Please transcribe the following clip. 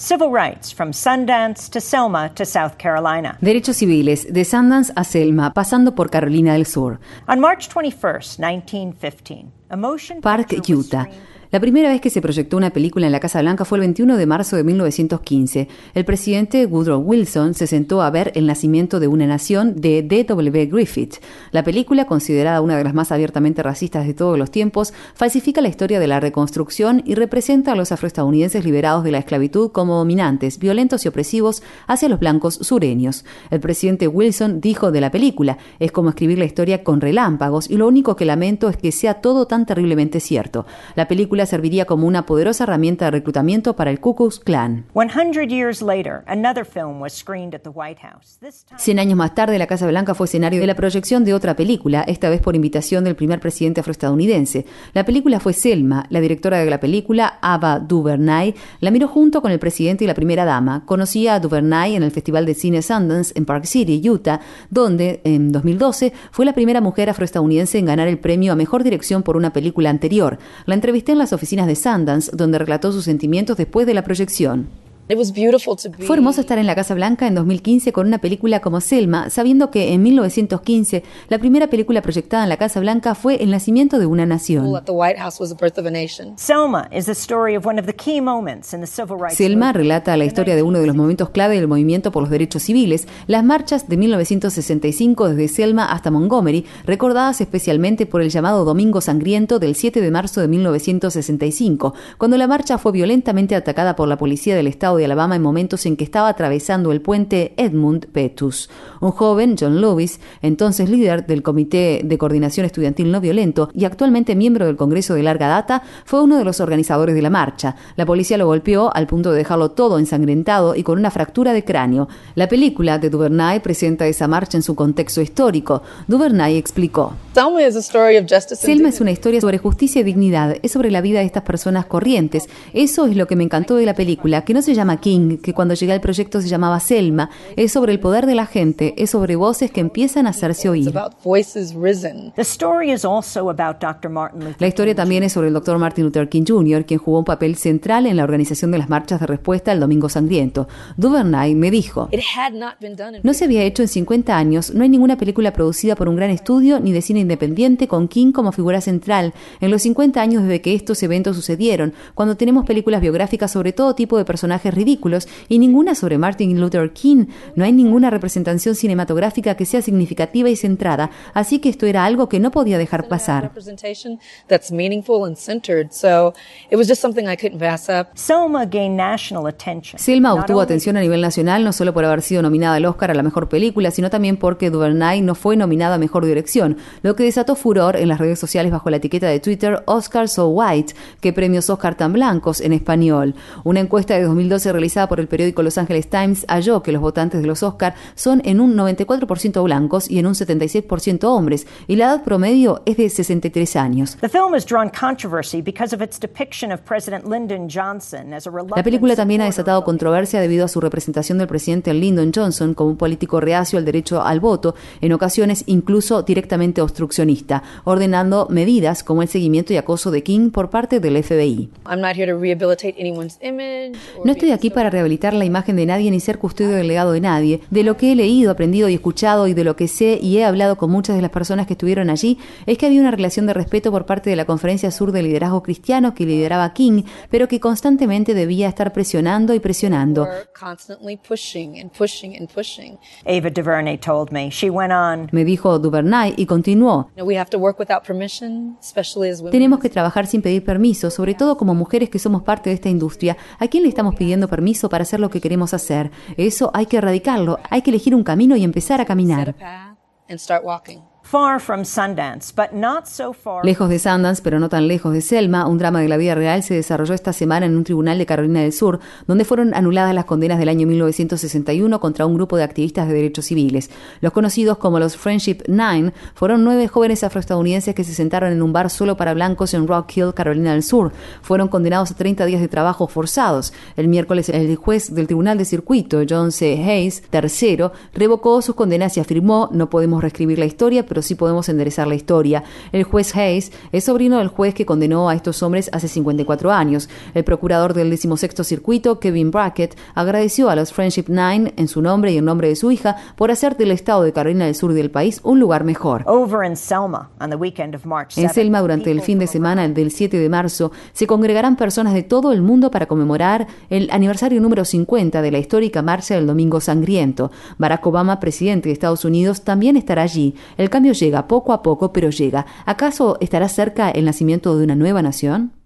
Civil rights from Sundance to Selma to South Carolina. Derechos civiles de Sundance a Selma, pasando por Carolina del Sur. On March 21st, 1915, a motion Park, Utah. La primera vez que se proyectó una película en la Casa Blanca fue el 21 de marzo de 1915. El presidente Woodrow Wilson se sentó a ver El nacimiento de una nación de D.W. Griffith. La película, considerada una de las más abiertamente racistas de todos los tiempos, falsifica la historia de la reconstrucción y representa a los afroestadounidenses liberados de la esclavitud como dominantes, violentos y opresivos hacia los blancos sureños. El presidente Wilson dijo de la película, es como escribir la historia con relámpagos y lo único que lamento es que sea todo tan terriblemente cierto. La película serviría como una poderosa herramienta de reclutamiento para el Ku Klux Klan. 100 years later, another film was screened at the White House. This time Cien años más tarde, la Casa Blanca fue escenario de la proyección de otra película, esta vez por invitación del primer presidente afroestadounidense. La película fue Selma. La directora de la película, Ava DuVernay, la miró junto con el presidente y la primera dama. Conocía a DuVernay en el Festival de Cine Sundance en Park City, Utah, donde, en 2012, fue la primera mujer afroestadounidense en ganar el premio a mejor dirección por una película anterior. La entrevisté en las oficinas de Sundance, donde relató sus sentimientos después de la proyección. Fue hermoso estar en la Casa Blanca en 2015 con una película como Selma, sabiendo que en 1915 la primera película proyectada en la Casa Blanca fue El nacimiento de una nación. Selma is the story of one of the key moments in the civil rights Selma movement. relata la historia de uno de los momentos clave del movimiento por los derechos civiles, las marchas de 1965 desde Selma hasta Montgomery, recordadas especialmente por el llamado Domingo Sangriento del 7 de marzo de 1965, cuando la marcha fue violentamente atacada por la policía del estado de Alabama en momentos en que estaba atravesando el puente Edmund Pettus. Un joven, John Lewis, entonces líder del Comité de Coordinación Estudiantil No Violento y actualmente miembro del Congreso de larga data, fue uno de los organizadores de la marcha. La policía lo golpeó al punto de dejarlo todo ensangrentado y con una fractura de cráneo. La película de Duvernay presenta esa marcha en su contexto histórico. Duvernay explicó. Selma es una historia sobre justicia y dignidad, es sobre la vida de estas personas corrientes. Eso es lo que me encantó de la película, que no se llama King, que cuando llegué al proyecto se llamaba Selma, es sobre el poder de la gente, es sobre voces que empiezan a hacerse It's oír. about voices risen. The story is also about Dr. Martin Luther La historia también es sobre el doctor Martin Luther King Jr., quien jugó un papel central en la organización de las marchas de respuesta al Domingo Sangriento. Duvernay me dijo, no se había hecho en 50 años, no hay ninguna película producida por un gran estudio ni de cine independiente con King como figura central. En los 50 años desde que estos eventos sucedieron, cuando tenemos películas biográficas sobre todo tipo de personajes ridículos y ninguna sobre Martin Luther King, no hay ninguna representación cinematográfica que sea significativa y centrada, así que esto era algo que no podía dejar pasar. Selma gained national attention. Selma Not obtuvo atención a nivel nacional no solo por haber sido nominada al Oscar a la mejor película, sino también porque Duvernay no fue nominada a mejor dirección, lo que desató furor en las redes sociales bajo la etiqueta de Twitter Oscar So White, que premios Oscar tan blancos en español. Una encuesta de 2012 realizada por el periódico Los Angeles Times halló que los votantes de los Oscar son en un 94% blancos y en un 76% hombres, y la edad promedio es de 63 años. The film has drawn controversy because of its depiction of President Lyndon Johnson as a reluctant La película también ha desatado controversia debido a su representación del presidente Lyndon Johnson como un político reacio al derecho al voto, en ocasiones incluso directamente obstruccionista, ordenando medidas como el seguimiento y acoso de King por parte del FBI. I'm not here to rehabilitate anyone's image. or No estoy aquí para rehabilitar la imagen de nadie ni ser custodio del legado de nadie. De lo que he leído, aprendido y escuchado y de lo que sé y he hablado con muchas de las personas que estuvieron allí, es que había una relación de respeto por parte de la Conferencia Sur de Liderazgo Cristiano que lideraba King, pero que constantemente debía estar presionando y presionando. Ava DuVernay told me. She went on. Me dijo Duvernay y continuó. Tenemos que trabajar sin pedir permiso, sobre todo como mujeres que somos parte de esta industria. ¿A quién le estamos pidiendo permiso para hacer lo que queremos hacer? Eso hay que erradicarlo, hay que elegir un camino y empezar a caminar. Lejos de Sundance, pero no tan lejos de Selma, un drama de la vida real se desarrolló esta semana en un tribunal de Carolina del Sur, donde fueron anuladas las condenas del año 1961 contra un grupo de activistas de derechos civiles. Los conocidos como los Friendship Nine fueron nueve jóvenes afroestadounidenses que se sentaron en un bar solo para blancos en Rock Hill, Carolina del Sur. Fueron condenados a 30 días de trabajo forzados. El miércoles, el juez del Tribunal de Circuito, John C. Hayes, tercero, revocó sus condenas y afirmó, no podemos reescribir la historia, pero sí podemos enderezar la historia. El juez Hayes es sobrino del juez que condenó a estos hombres hace 54 años. El procurador del 16 circuito, Kevin Brackett, agradeció a los Friendship Nine en su nombre y en nombre de su hija por hacer del estado de Carolina del Sur del país un lugar mejor. En Selma, durante el fin de semana del 7 de marzo, se congregarán personas de todo el mundo para conmemorar el aniversario número 50 de la histórica marcha del Domingo Sangriento. Barack Obama, presidente de Estados Unidos, también estará allí. El cambio llega poco a poco, pero llega. ¿Acaso estará cerca el nacimiento de una nueva nación?